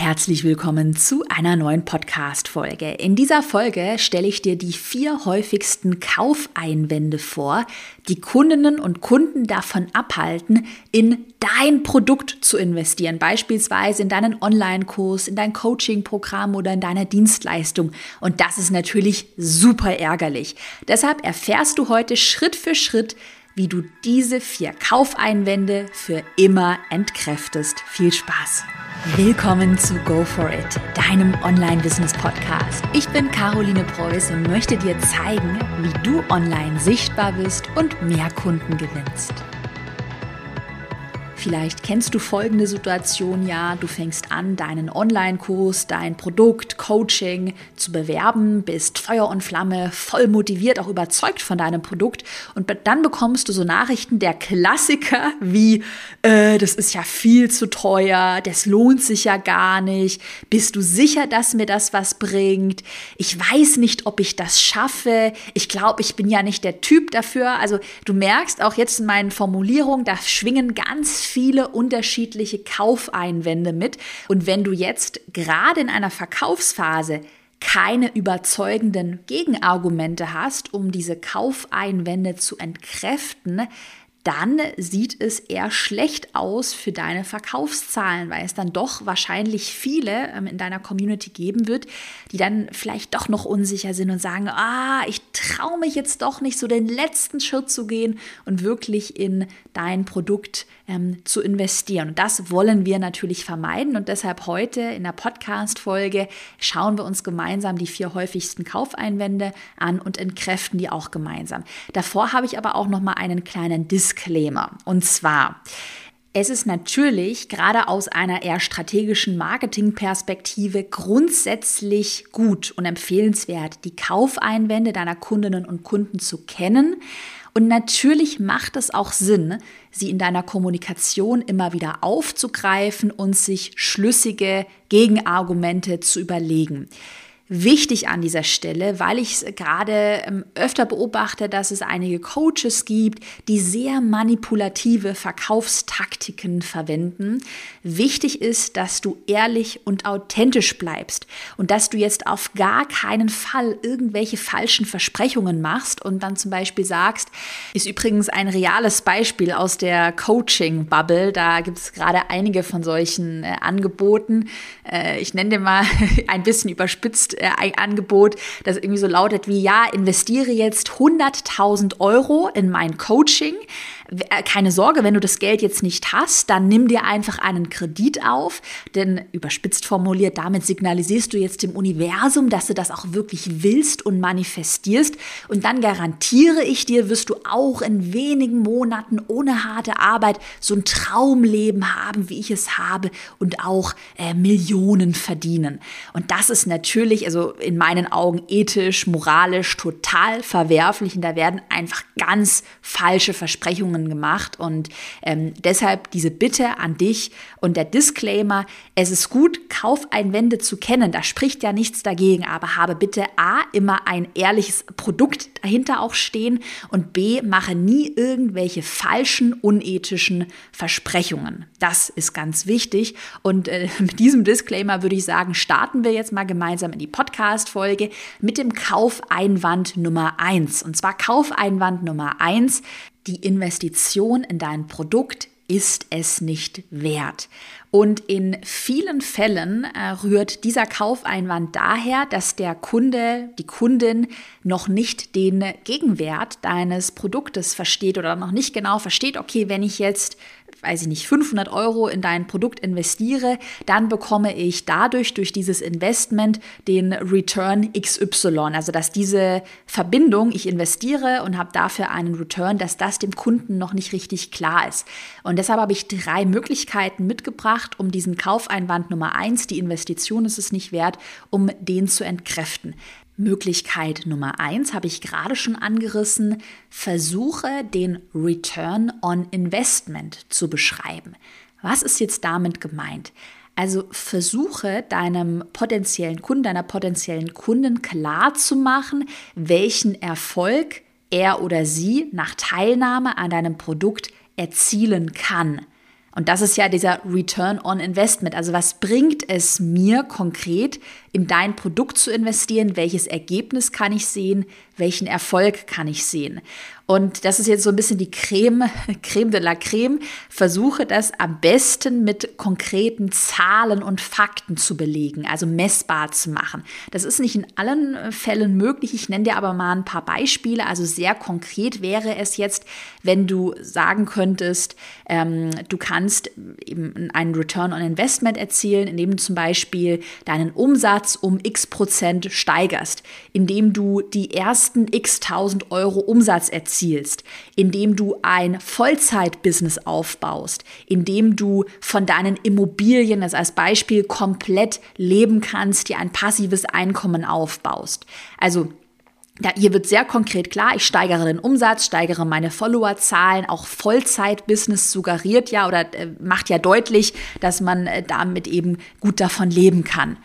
Herzlich willkommen zu einer neuen Podcast-Folge. In dieser Folge stelle ich dir die vier häufigsten Kaufeinwände vor, die Kundinnen und Kunden davon abhalten, in dein Produkt zu investieren, beispielsweise in deinen Online-Kurs, in dein Coaching-Programm oder in deine Dienstleistung. Und das ist natürlich super ärgerlich. Deshalb erfährst du heute Schritt für Schritt, wie du diese vier Kaufeinwände für immer entkräftest. Viel Spaß! Willkommen zu Go For It, deinem Online-Business-Podcast. Ich bin Caroline Preuß und möchte dir zeigen, wie du online sichtbar bist und mehr Kunden gewinnst. Vielleicht kennst du folgende Situation ja. Du fängst an, deinen Online-Kurs, dein Produkt, Coaching zu bewerben, bist Feuer und Flamme, voll motiviert, auch überzeugt von deinem Produkt. Und dann bekommst du so Nachrichten der Klassiker wie, äh, das ist ja viel zu teuer, das lohnt sich ja gar nicht. Bist du sicher, dass mir das was bringt? Ich weiß nicht, ob ich das schaffe. Ich glaube, ich bin ja nicht der Typ dafür. Also du merkst auch jetzt in meinen Formulierungen, da schwingen ganz viele unterschiedliche Kaufeinwände mit. Und wenn du jetzt gerade in einer Verkaufsphase keine überzeugenden Gegenargumente hast, um diese Kaufeinwände zu entkräften, dann sieht es eher schlecht aus für deine Verkaufszahlen, weil es dann doch wahrscheinlich viele ähm, in deiner Community geben wird, die dann vielleicht doch noch unsicher sind und sagen, ah, ich traue mich jetzt doch nicht so den letzten Schritt zu gehen und wirklich in dein Produkt ähm, zu investieren. Und das wollen wir natürlich vermeiden und deshalb heute in der Podcast-Folge schauen wir uns gemeinsam die vier häufigsten Kaufeinwände an und entkräften die auch gemeinsam. Davor habe ich aber auch noch mal einen kleinen Disclaimer Disclaimer. Und zwar, es ist natürlich gerade aus einer eher strategischen Marketingperspektive grundsätzlich gut und empfehlenswert, die Kaufeinwände deiner Kundinnen und Kunden zu kennen. Und natürlich macht es auch Sinn, sie in deiner Kommunikation immer wieder aufzugreifen und sich schlüssige Gegenargumente zu überlegen wichtig an dieser Stelle, weil ich es gerade ähm, öfter beobachte, dass es einige Coaches gibt, die sehr manipulative Verkaufstaktiken verwenden. Wichtig ist, dass du ehrlich und authentisch bleibst und dass du jetzt auf gar keinen Fall irgendwelche falschen Versprechungen machst und dann zum Beispiel sagst, ist übrigens ein reales Beispiel aus der Coaching-Bubble. Da gibt es gerade einige von solchen äh, Angeboten. Äh, ich nenne dir mal ein bisschen überspitzt ein Angebot, das irgendwie so lautet wie, ja, investiere jetzt 100.000 Euro in mein Coaching. äh, keine Sorge, wenn du das Geld jetzt nicht hast, dann nimm dir einfach einen Kredit auf, denn überspitzt formuliert, damit signalisierst du jetzt dem Universum, dass du das auch wirklich willst und manifestierst und dann garantiere ich dir, wirst du auch in wenigen Monaten ohne harte Arbeit so ein Traumleben haben, wie ich es habe und auch äh, Millionen verdienen. Und das ist natürlich, also in meinen Augen ethisch, moralisch total verwerflich und da werden einfach ganz falsche Versprechungen Erfahrungen gemacht und ähm, deshalb diese Bitte an dich und der Disclaimer, es ist gut, Kaufeinwände zu kennen, da spricht ja nichts dagegen, aber habe bitte A, immer ein ehrliches Produkt dahinter auch stehen und B, mache nie irgendwelche falschen, unethischen Versprechungen. Das ist ganz wichtig und äh, mit diesem Disclaimer würde ich sagen, starten wir jetzt mal gemeinsam in die Podcast-Folge mit dem Kaufeinwand Nummer 1. Und zwar Kaufeinwand Nummer 1, die Investition in dein Produkt ist es nicht wert. Und in vielen Fällen äh, rührt dieser Kaufeinwand daher, dass der Kunde, die Kundin noch nicht den Gegenwert deines Produktes versteht oder noch nicht genau versteht, okay, wenn ich jetzt weiß ich nicht, 500 Euro in dein Produkt investiere, dann bekomme ich dadurch, durch dieses Investment, den Return XY. Also, dass diese Verbindung, ich investiere und habe dafür einen Return, dass das dem Kunden noch nicht richtig klar ist. Und deshalb habe ich drei Möglichkeiten mitgebracht, um diesen Kaufeinwand Nummer eins, die Investition ist es nicht wert, um den zu entkräften. Möglichkeit Nummer eins habe ich gerade schon angerissen. Versuche den Return on Investment zu beschreiben. Was ist jetzt damit gemeint? Also versuche deinem potenziellen Kunden, deiner potenziellen Kunden klar zu machen, welchen Erfolg er oder sie nach Teilnahme an deinem Produkt erzielen kann. Und das ist ja dieser Return on Investment. Also was bringt es mir konkret, in dein Produkt zu investieren? Welches Ergebnis kann ich sehen? Welchen Erfolg kann ich sehen? Und das ist jetzt so ein bisschen die Creme, Creme de la Creme. Versuche das am besten mit konkreten Zahlen und Fakten zu belegen, also messbar zu machen. Das ist nicht in allen äh, Fällen möglich. Ich nenne dir aber mal ein paar Beispiele. Also sehr konkret wäre es jetzt, wenn du sagen könntest, ähm, du kannst eben einen Return on Investment erzielen, indem du zum Beispiel deinen Umsatz um x Prozent steigerst, indem du die ersten x tausend Euro Umsatz erzielst erzielst, indem du ein Vollzeitbusiness aufbaust, indem du von deinen Immobilien, das als Beispiel, komplett leben kannst, dir ein passives Einkommen aufbaust. Also ja, hier wird sehr konkret klar, ich steigere den Umsatz, steigere meine Followerzahlen, auch Vollzeitbusiness suggeriert ja oder äh, macht ja deutlich, dass man äh, damit eben gut davon leben kann.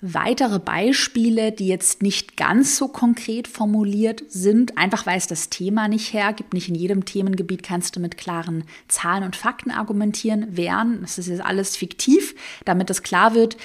Weitere Beispiele, die jetzt nicht ganz so konkret formuliert sind, einfach weil es das Thema nicht hergibt. Nicht in jedem Themengebiet kannst du mit klaren Zahlen und Fakten argumentieren, wären. Das ist jetzt alles fiktiv, damit es klar wird.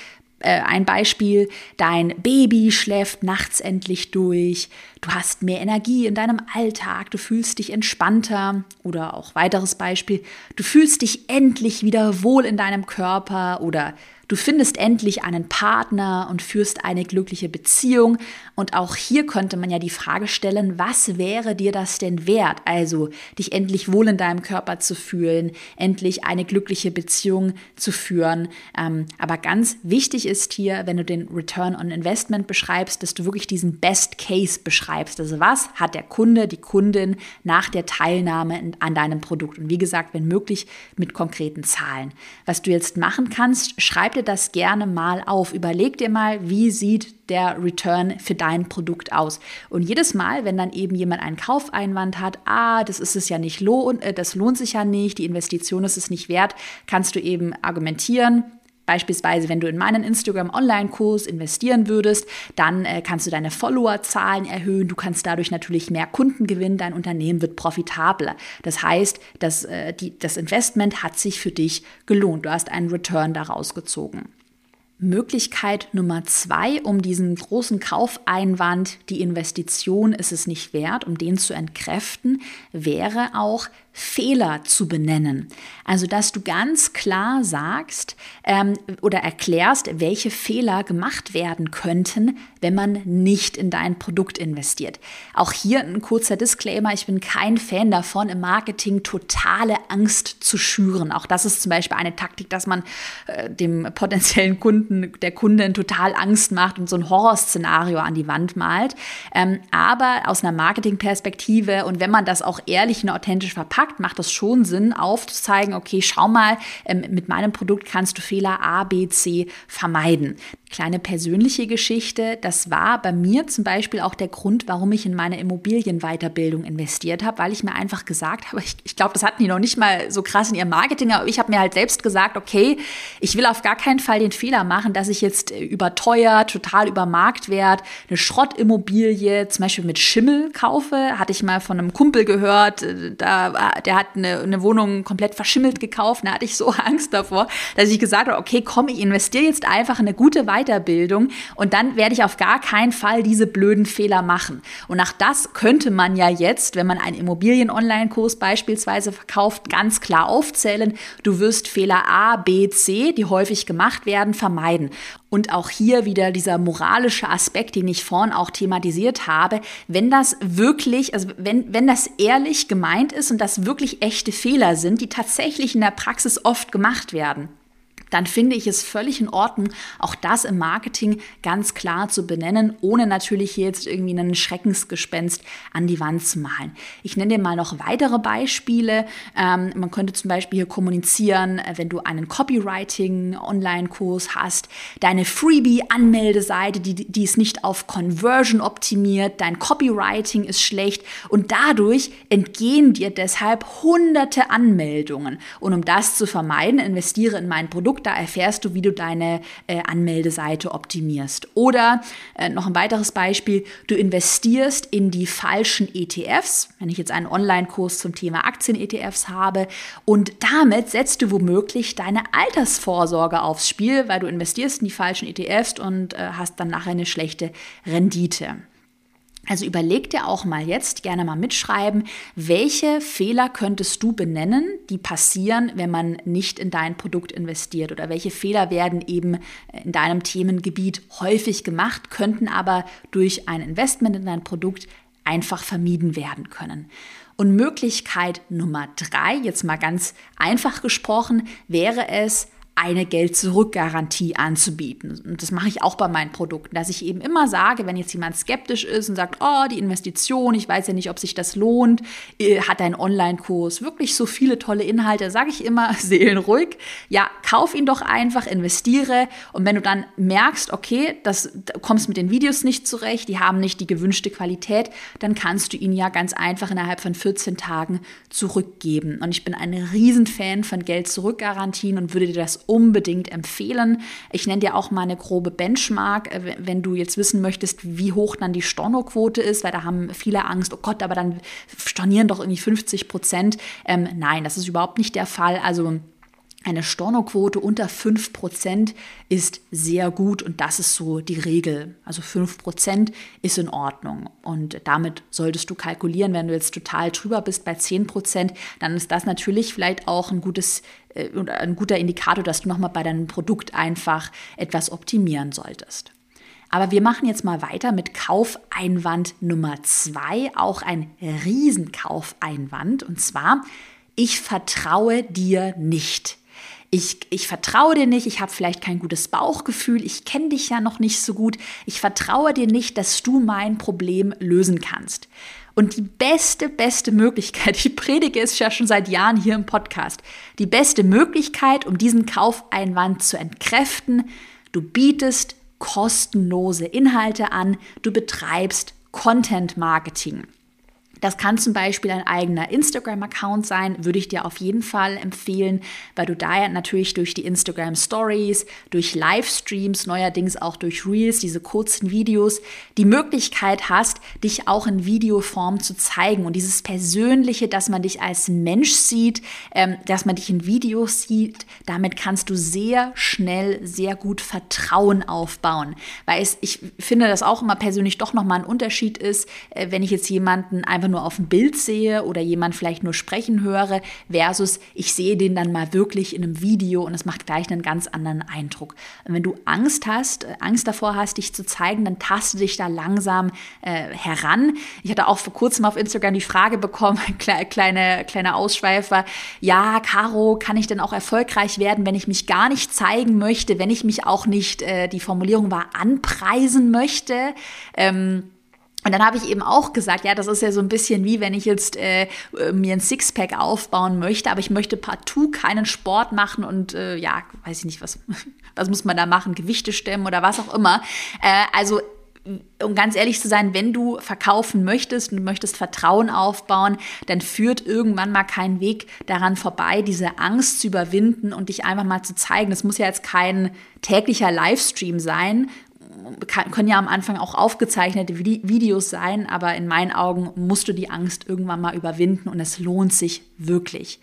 Äh, ein Beispiel, dein Baby schläft nachts endlich durch, du hast mehr Energie in deinem Alltag, du fühlst dich entspannter. Oder auch weiteres Beispiel, du fühlst dich endlich wieder wohl in deinem Körper oder Du findest endlich einen Partner und führst eine glückliche Beziehung. Und auch hier könnte man ja die Frage stellen, was wäre dir das denn wert? Also dich endlich wohl in deinem Körper zu fühlen, endlich eine glückliche Beziehung zu führen. Ähm, aber ganz wichtig ist hier, wenn du den Return on Investment beschreibst, dass du wirklich diesen Best Case beschreibst. Also was hat der Kunde, die Kundin nach der Teilnahme an deinem Produkt? Und wie gesagt, wenn möglich, mit konkreten Zahlen. Was du jetzt machen kannst, schreib schreib das gerne mal auf. Überleg dir mal, wie sieht der Return für dein Produkt aus. Und jedes Mal, wenn dann eben jemand einen Kaufeinwand hat, ah, das ist es ja nicht lohn, äh, das lohnt sich ja nicht, die Investition ist es nicht wert, kannst du eben argumentieren, Beispielsweise, wenn du in meinen Instagram-Online-Kurs investieren würdest, dann äh, kannst du deine Followerzahlen erhöhen. Du kannst dadurch natürlich mehr Kunden gewinnen. Dein Unternehmen wird profitabler. Das heißt, dass, äh, die, das Investment hat sich für dich gelohnt. Du hast einen Return daraus gezogen. Möglichkeit Nummer zwei, um diesen großen Kaufeinwand, die Investition ist es nicht wert, um den zu entkräften, wäre auch Fehler zu benennen. Also, dass du ganz klar sagst ähm, oder erklärst, welche Fehler gemacht werden könnten, wenn man nicht in dein Produkt investiert. Auch hier ein kurzer Disclaimer, ich bin kein Fan davon, im Marketing totale Angst zu schüren. Auch das ist zum Beispiel eine Taktik, dass man äh, dem potenziellen Kunden, der Kundin total Angst macht und so ein Horrorszenario an die Wand malt. Ähm, aber aus einer Marketingperspektive und wenn man das auch ehrlich und authentisch verpackt, macht es schon Sinn, aufzuzeigen, okay, schau mal, ähm, mit meinem Produkt kannst du Fehler A, B, C vermeiden. Kleine persönliche Geschichte, das war bei mir zum Beispiel auch der Grund, warum ich in meine Immobilienweiterbildung investiert habe, weil ich mir einfach gesagt habe, ich, ich glaube, das hatten die noch nicht mal so krass in ihrem Marketing, aber ich habe mir halt selbst gesagt, okay, ich will auf gar keinen Fall den Fehler machen, dass ich jetzt äh, überteuert, total über Marktwert eine Schrottimmobilie, zum Beispiel mit Schimmel kaufe. Hatte ich mal von einem Kumpel gehört, äh, da, der hat eine, eine Wohnung komplett verschimmelt gekauft. Da hatte ich so Angst davor, dass ich gesagt habe, okay, komm, ich investiere jetzt einfach in eine gute Weiterbildung und dann werde ich auf gar keinen Fall diese blöden Fehler machen. Und nach das könnte man ja jetzt, wenn man einen Immobilien-Online-Kurs beispielsweise verkauft, ganz klar aufzählen. Du wirst Fehler A, B, C, die häufig gemacht werden, vermeiden. Und auch hier wieder dieser moralische Aspekt, den ich vorhin auch thematisiert habe. Wenn das wirklich, also wenn, wenn das ehrlich gemeint ist und das wirklich echte Fehler sind, die tatsächlich in der Praxis oft gemacht werden, dann finde ich es völlig in Ordnung, auch das im Marketing ganz klar zu benennen, ohne natürlich hier jetzt irgendwie einen Schreckensgespenst an die Wand zu malen. Ich nenne dir mal noch weitere Beispiele. Ähm, man könnte zum Beispiel hier kommunizieren, äh, wenn du einen Copywriting-Online-Kurs hast, deine Freebie-Anmeldeseite, die, die ist nicht auf Conversion optimiert, dein Copywriting ist schlecht und dadurch entgehen dir deshalb hunderte Anmeldungen. Und um das zu vermeiden, investiere in mein Produkt Produkt. Da erfährst du, wie du deine äh, Anmeldeseite optimierst. Oder äh, noch ein weiteres Beispiel, du investierst in die falschen ETFs. Wenn ich jetzt einen Online-Kurs zum Thema Aktien-ETFs habe und damit setzt du womöglich deine Altersvorsorge aufs Spiel, weil du investierst in die falschen ETFs und äh, hast dann nachher eine schlechte Rendite. Also überleg dir auch mal jetzt, gerne mal mitschreiben, welche Fehler könntest du benennen, die passieren, wenn man nicht in dein Produkt investiert oder welche Fehler werden eben in deinem Themengebiet häufig gemacht, könnten aber durch ein Investment in dein Produkt einfach vermieden werden können. Und Möglichkeit Nummer drei, jetzt mal ganz einfach gesprochen, wäre es, eine Geld-Zurück-Garantie anzubieten. Und das mache ich auch bei meinen Produkten, dass ich eben immer sage, wenn jetzt jemand skeptisch ist und sagt, oh, die Investition, ich weiß ja nicht, ob sich das lohnt, äh, hat dein Online-Kurs wirklich so viele tolle Inhalte, sage ich immer, seelenruhig, ja, kauf ihn doch einfach, investiere und wenn du dann merkst, okay, das, du kommst mit den Videos nicht zurecht, die haben nicht die gewünschte Qualität, dann kannst du ihn ja ganz einfach innerhalb von 14 Tagen zurückgeben. Und ich bin ein Riesenfan von Geld-Zurück-Garantien und würde dir das unbedingt empfehlen. Ich nenne dir auch mal eine grobe Benchmark, äh, wenn du jetzt wissen möchtest, wie hoch dann die Stornoquote ist, weil da haben viele Angst, oh Gott, aber dann stornieren doch irgendwie 50 Prozent. Ähm, nein, das ist überhaupt nicht der Fall. Also eine Stornoquote unter 5% ist sehr gut und das ist so die Regel. Also 5% ist in Ordnung und damit solltest du kalkulieren, wenn du jetzt total drüber bist bei 10%, dann ist das natürlich vielleicht auch ein gutes äh, ein guter Indikator, dass du nochmal bei deinem Produkt einfach etwas optimieren solltest. Aber wir machen jetzt mal weiter mit Kaufeinwand Nummer 2, auch ein Riesenkaufeinwand und zwar ich vertraue dir nicht ich, ich vertraue dir nicht, ich habe vielleicht kein gutes Bauchgefühl, ich kenne dich ja noch nicht so gut, ich vertraue dir nicht, dass du mein Problem lösen kannst. Und die beste, beste Möglichkeit, ich predige es ja schon seit Jahren hier im Podcast, die beste Möglichkeit, um diesen Kaufeinwand zu entkräften, du bietest kostenlose Inhalte an, du betreibst Content Marketing. Das kann zum Beispiel ein eigener Instagram-Account sein, würde ich dir auf jeden Fall empfehlen, weil du da ja natürlich durch die Instagram Stories, durch Livestreams, neuerdings auch durch Reels, diese kurzen Videos, die Möglichkeit hast, dich auch in Videoform zu zeigen. Und dieses Persönliche, dass man dich als Mensch sieht, ähm, dass man dich in Videos sieht, damit kannst du sehr schnell, sehr gut Vertrauen aufbauen. Weil es, ich finde, dass auch immer persönlich doch nochmal ein Unterschied ist, äh, wenn ich jetzt jemanden einfach nur auf dem Bild sehe oder jemand vielleicht nur sprechen höre, versus ich sehe den dann mal wirklich in einem Video und es macht gleich einen ganz anderen Eindruck. Und wenn du Angst hast, äh, Angst davor hast, dich zu zeigen, dann taste dich da langsam äh, heran. Ich hatte auch vor kurzem auf Instagram die Frage bekommen, kleine, kleine Ausschweifer, ja, Caro, kann ich denn auch erfolgreich werden, wenn ich mich gar nicht zeigen möchte, wenn ich mich auch nicht, äh, die Formulierung war, anpreisen möchte? Ähm, und dann habe ich eben auch gesagt, ja, das ist ja so ein bisschen wie wenn ich jetzt äh, mir ein Sixpack aufbauen möchte, aber ich möchte partout keinen Sport machen und äh, ja, weiß ich nicht, was, was muss man da machen, Gewichte stemmen oder was auch immer. Äh, also um ganz ehrlich zu sein, wenn du verkaufen möchtest und möchtest Vertrauen aufbauen, dann führt irgendwann mal kein Weg daran vorbei, diese Angst zu überwinden und dich einfach mal zu zeigen. Das muss ja jetzt kein täglicher Livestream sein können ja am Anfang auch aufgezeichnete Videos sein, aber in meinen Augen musst du die Angst irgendwann mal überwinden und es lohnt sich wirklich.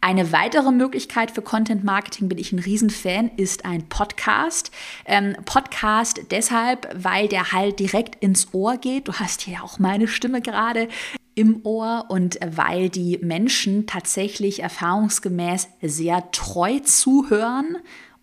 Eine weitere Möglichkeit für Content Marketing, bin ich ein Riesenfan, ist ein Podcast. Ähm, Podcast deshalb, weil der halt direkt ins Ohr geht. Du hast hier ja auch meine Stimme gerade im Ohr und weil die Menschen tatsächlich erfahrungsgemäß sehr treu zuhören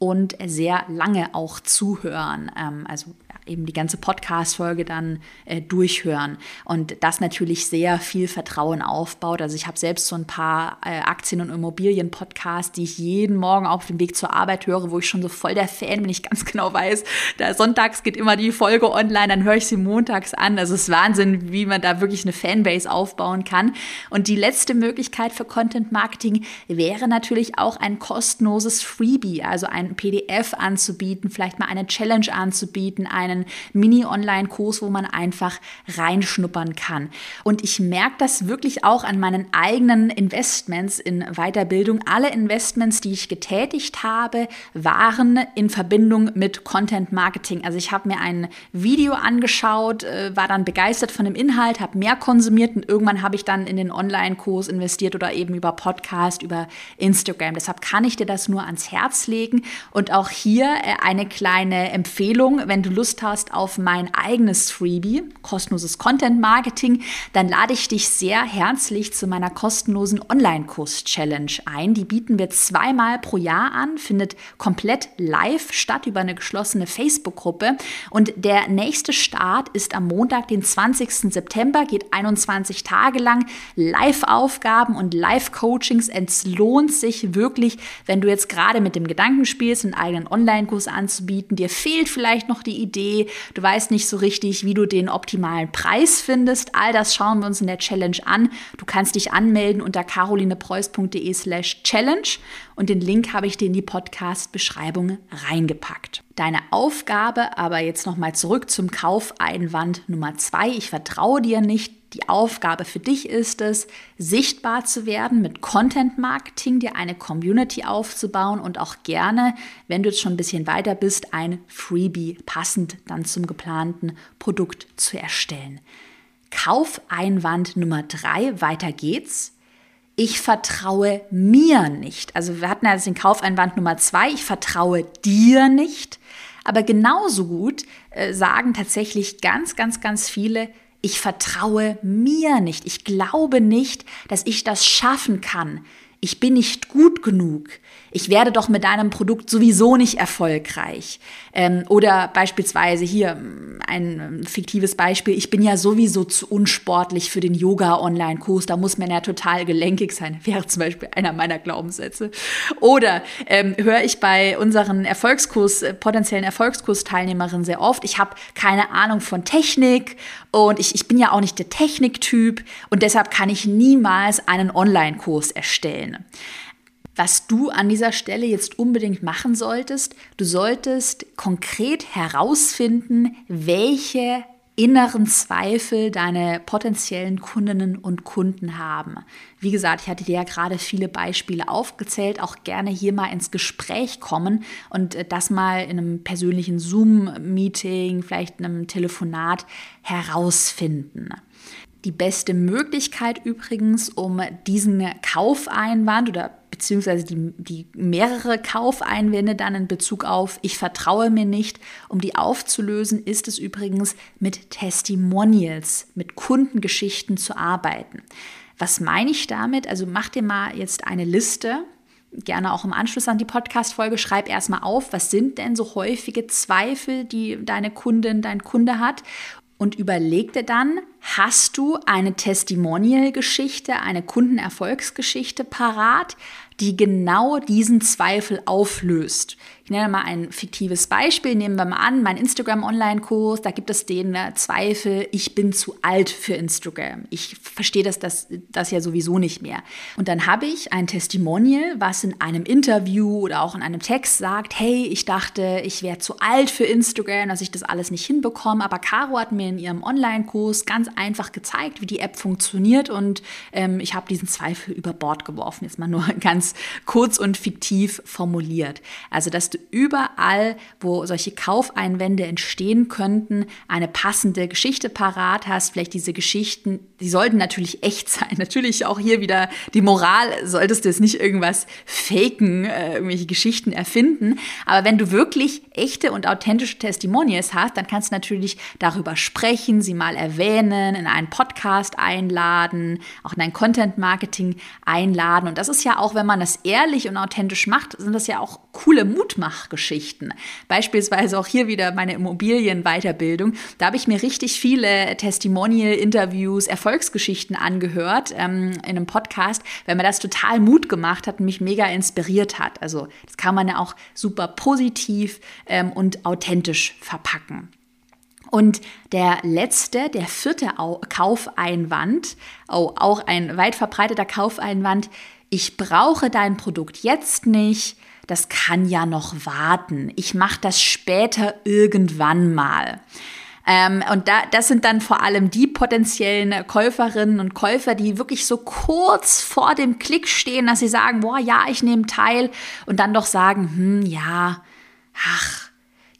und sehr lange auch zuhören. Ähm, also eben die ganze Podcast-Folge dann äh, durchhören. Und das natürlich sehr viel Vertrauen aufbaut. Also ich habe selbst so ein paar äh, Aktien- und Immobilien-Podcasts, die ich jeden Morgen auf dem Weg zur Arbeit höre, wo ich schon so voll der Fan bin, ich ganz genau weiß, da sonntags geht immer die Folge online, dann höre ich sie montags an. Also es ist Wahnsinn, wie man da wirklich eine Fanbase aufbauen kann. Und die letzte Möglichkeit für Content Marketing wäre natürlich auch ein kostenloses Freebie, also ein PDF anzubieten, vielleicht mal eine Challenge anzubieten, eine einen Mini-Online-Kurs, wo man einfach reinschnuppern kann. Und ich merke das wirklich auch an meinen eigenen Investments in Weiterbildung. Alle Investments, die ich getätigt habe, waren in Verbindung mit Content Marketing. Also ich habe mir ein Video angeschaut, äh, war dann begeistert von dem Inhalt, habe mehr konsumiert und irgendwann habe ich dann in den Online-Kurs investiert oder eben über Podcast, über Instagram. Deshalb kann ich dir das nur ans Herz legen. Und auch hier äh, eine kleine Empfehlung, wenn du Lust hast auf mein eigenes Freebie, kostenloses Content Marketing, dann lade ich dich sehr herzlich zu meiner kostenlosen Online-Kurs-Challenge ein. Die bieten wir zweimal pro Jahr an, findet komplett live statt über eine geschlossene Facebook-Gruppe. Und der nächste Start ist am Montag, den 20. September, geht 21 Tage lang. Live-Aufgaben und Live-Coachings. Es lohnt sich wirklich, wenn du jetzt gerade mit dem Gedanken spielst, einen eigenen Online-Kurs anzubieten. Dir fehlt vielleicht noch die Idee, du weißt nicht so richtig, wie du den optimalen Preis findest. All das schauen wir uns in der Challenge an. Du kannst dich anmelden unter carolinepreuß.de slash challenge und den Link habe ich dir in die Podcast-Beschreibung reingepackt. Deine Aufgabe, aber jetzt nochmal zurück zum Kaufeinwand Nummer zwei. Ich vertraue dir nicht. Die Aufgabe für dich ist es, sichtbar zu werden mit Content Marketing, dir eine Community aufzubauen und auch gerne, wenn du jetzt schon ein bisschen weiter bist, ein Freebie passend dann zum geplanten Produkt zu erstellen. Kaufeinwand Nummer drei, weiter geht's. Ich vertraue mir nicht. Also wir hatten ja jetzt den Kaufeinwand Nummer zwei, ich vertraue dir nicht. Aber genauso gut äh, sagen tatsächlich ganz, ganz, ganz viele, ich vertraue mir nicht. Ich glaube nicht, dass ich das schaffen kann. Ich bin nicht gut genug ich werde doch mit deinem Produkt sowieso nicht erfolgreich. Ähm, oder beispielsweise hier ein ähm, fiktives Beispiel, ich bin ja sowieso zu unsportlich für den Yoga-Online-Kurs, da muss man ja total gelenkig sein, wäre zum Beispiel einer meiner Glaubenssätze. Oder ähm, höre ich bei unseren Erfolgskurs, äh, potenziellen Erfolgskursteilnehmerinnen sehr oft, ich habe keine Ahnung von Technik und ich, ich bin ja auch nicht der Techniktyp und deshalb kann ich niemals einen Online-Kurs erstellen. Was du an dieser Stelle jetzt unbedingt machen solltest, du solltest konkret herausfinden, welche inneren Zweifel deine potenziellen Kundinnen und Kunden haben. Wie gesagt, ich hatte dir ja gerade viele Beispiele aufgezählt, auch gerne hier mal ins Gespräch kommen und äh, das mal in einem persönlichen Zoom-Meeting, vielleicht in einem Telefonat herausfinden. Die beste Möglichkeit übrigens, um diesen Kaufeinwand oder beziehungsweise die, die mehrere Kaufeinwände dann in Bezug auf ich vertraue mir nicht, um die aufzulösen, ist es übrigens mit Testimonials, mit Kundengeschichten zu arbeiten. Was meine ich damit? Also mach dir mal jetzt eine Liste, gerne auch im Anschluss an die Podcast-Folge, schreib erstmal auf, was sind denn so häufige Zweifel, die deine Kundin, dein Kunde hat und überleg dir dann, hast du eine Testimonial-Geschichte, eine Kundenerfolgsgeschichte parat, die genau diesen Zweifel auflöst. Ich nenne mal ein fiktives Beispiel. Nehmen wir mal an, mein Instagram-Online-Kurs, da gibt es den äh, Zweifel, ich bin zu alt für Instagram. Ich verstehe das, das, das ja sowieso nicht mehr. Und dann habe ich ein Testimonial, was in einem Interview oder auch in einem Text sagt, hey, ich dachte, ich wäre zu alt für Instagram, dass ich das alles nicht hinbekomme. Aber Caro hat mir in ihrem Online-Kurs ganz einfach gezeigt, wie die App funktioniert und ähm, ich habe diesen Zweifel über Bord geworfen. Jetzt mal nur ganz kurz und fiktiv formuliert. Also, dass du überall, wo solche Kaufeinwände entstehen könnten, eine passende Geschichte parat hast. Vielleicht diese Geschichten, die sollten natürlich echt sein. Natürlich auch hier wieder die Moral, solltest du jetzt nicht irgendwas faken, äh, irgendwelche Geschichten erfinden. Aber wenn du wirklich echte und authentische Testimonials hast, dann kannst du natürlich darüber sprechen, sie mal erwähnen, in einen Podcast einladen, auch in ein Content Marketing einladen. Und das ist ja auch, wenn man das ehrlich und authentisch macht, sind das ja auch coole Mutmachgeschichten. Beispielsweise auch hier wieder meine Immobilienweiterbildung. Da habe ich mir richtig viele Testimonial-Interviews, Erfolgsgeschichten angehört ähm, in einem Podcast, weil mir das total Mut gemacht hat und mich mega inspiriert hat. Also das kann man ja auch super positiv ähm, und authentisch verpacken. Und der letzte, der vierte Kaufeinwand, oh, auch ein weit verbreiteter Kaufeinwand, ich brauche dein Produkt jetzt nicht, das kann ja noch warten. Ich mache das später irgendwann mal. Ähm, und da, das sind dann vor allem die potenziellen Käuferinnen und Käufer, die wirklich so kurz vor dem Klick stehen, dass sie sagen, boah, ja, ich nehme teil und dann doch sagen, hm, ja, ach,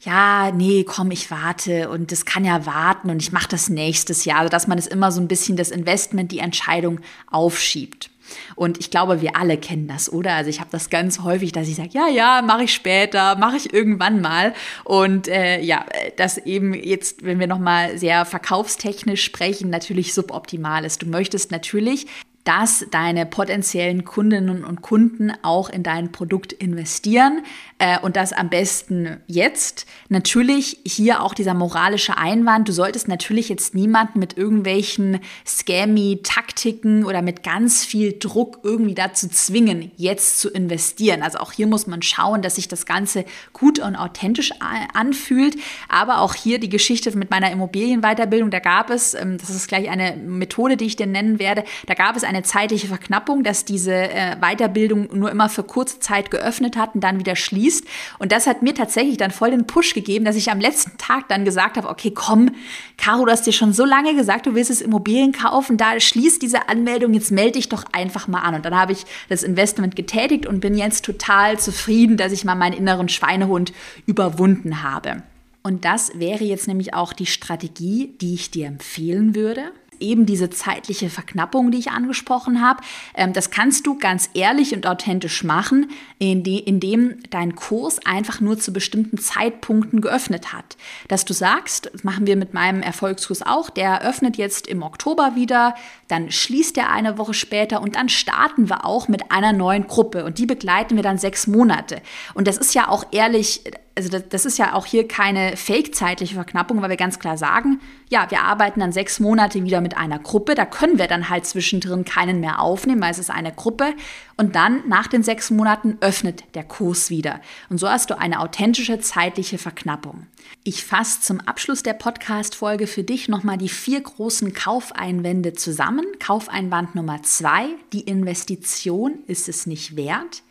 ja, nee, komm, ich warte und das kann ja warten und ich mache das nächstes Jahr, also dass man es immer so ein bisschen das Investment, die Entscheidung aufschiebt. Und ich glaube, wir alle kennen das, oder? Also ich habe das ganz häufig, dass ich sage, ja, ja, mache ich später, mache ich irgendwann mal. Und äh, ja, das eben jetzt, wenn wir nochmal sehr verkaufstechnisch sprechen, natürlich suboptimal ist. Du möchtest natürlich dass deine potenziellen Kundinnen und Kunden auch in dein Produkt investieren äh, und das am besten jetzt. Natürlich hier auch dieser moralische Einwand, du solltest natürlich jetzt niemanden mit irgendwelchen Scammy-Taktiken oder mit ganz viel Druck irgendwie dazu zwingen, jetzt zu investieren. Also auch hier muss man schauen, dass sich das Ganze gut und authentisch anfühlt. Aber auch hier die Geschichte mit meiner Immobilienweiterbildung, da gab es, ähm, das ist gleich eine Methode, die ich dir nennen werde, da gab es eine zeitliche Verknappung, dass diese äh, Weiterbildung nur immer für kurze Zeit geöffnet hat und dann wieder schließt. Und das hat mir tatsächlich dann voll den Push gegeben, dass ich am letzten Tag dann gesagt habe, okay, komm, Caro, du hast dir schon so lange gesagt, du willst es Immobilien kaufen, da schließt diese Anmeldung, jetzt melde dich doch einfach mal an. Und dann habe ich das Investment getätigt und bin jetzt total zufrieden, dass ich mal meinen inneren Schweinehund überwunden habe. Und das wäre jetzt nämlich auch die Strategie, die ich dir empfehlen würde eben diese zeitliche Verknappung, die ich angesprochen habe. Ähm, das kannst du ganz ehrlich und authentisch machen, indem dein Kurs einfach nur zu bestimmten Zeitpunkten geöffnet hat. Dass du sagst, das machen wir mit meinem Erfolgskurs auch, der öffnet jetzt im Oktober wieder, dann schließt er eine Woche später und dann starten wir auch mit einer neuen Gruppe und die begleiten wir dann sechs Monate. Und das ist ja auch ehrlich, also das, das, ist ja auch hier keine fake-zeitliche Verknappung, weil wir ganz klar sagen, ja, wir arbeiten dann sechs Monate wieder mit einer Gruppe, da können wir dann halt zwischendrin keinen mehr aufnehmen, weil es ist eine Gruppe und dann nach den sechs Monaten öffnet der Kurs wieder. Und so hast du eine authentische zeitliche Verknappung. Ich fasse zum Abschluss der Podcast-Folge für dich nochmal die vier großen Kaufeinwände zusammen. Kaufeinwand Nummer zwei, die Investition ist es nicht wert.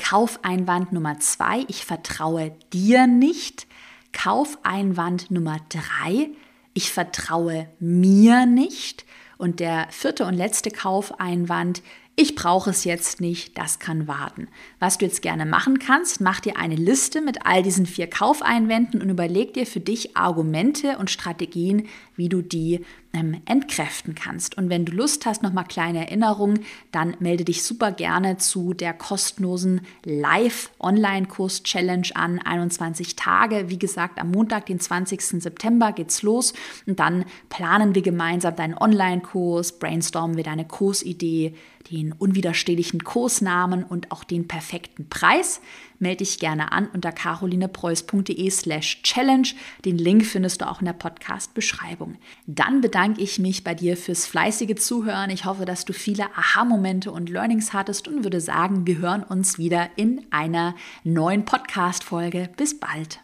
Kaufeinwand Nummer zwei, ich vertraue dir nicht. Kaufeinwand Nummer drei, ich vertraue mir nicht. Und der vierte und letzte Kaufeinwand, ich brauche es jetzt nicht, das kann warten. Was du jetzt gerne machen kannst, mach dir eine Liste mit all diesen vier Kaufeinwänden und überleg dir für dich Argumente und Strategien, wie du die ähm, entkräften kannst. Und wenn du Lust hast, nochmal kleine Erinnerungen, dann melde dich super gerne zu der kostenlosen Live-Online-Kurs-Challenge an. 21 Tage. Wie gesagt, am Montag, den 20. September geht's los. Und dann planen wir gemeinsam deinen Online-Kurs, brainstormen wir deine Kursidee, den unwiderstehlichen Kursnamen und auch den perfekten Preis melde dich gerne an unter carolinepreuß.de slash challenge. Den Link findest du auch in der Podcast-Beschreibung. Dann bedanke ich mich bei dir fürs fleißige Zuhören. Ich hoffe, dass du viele Aha-Momente und Learnings hattest und würde sagen, wir hören uns wieder in einer neuen Podcast-Folge. Bis bald.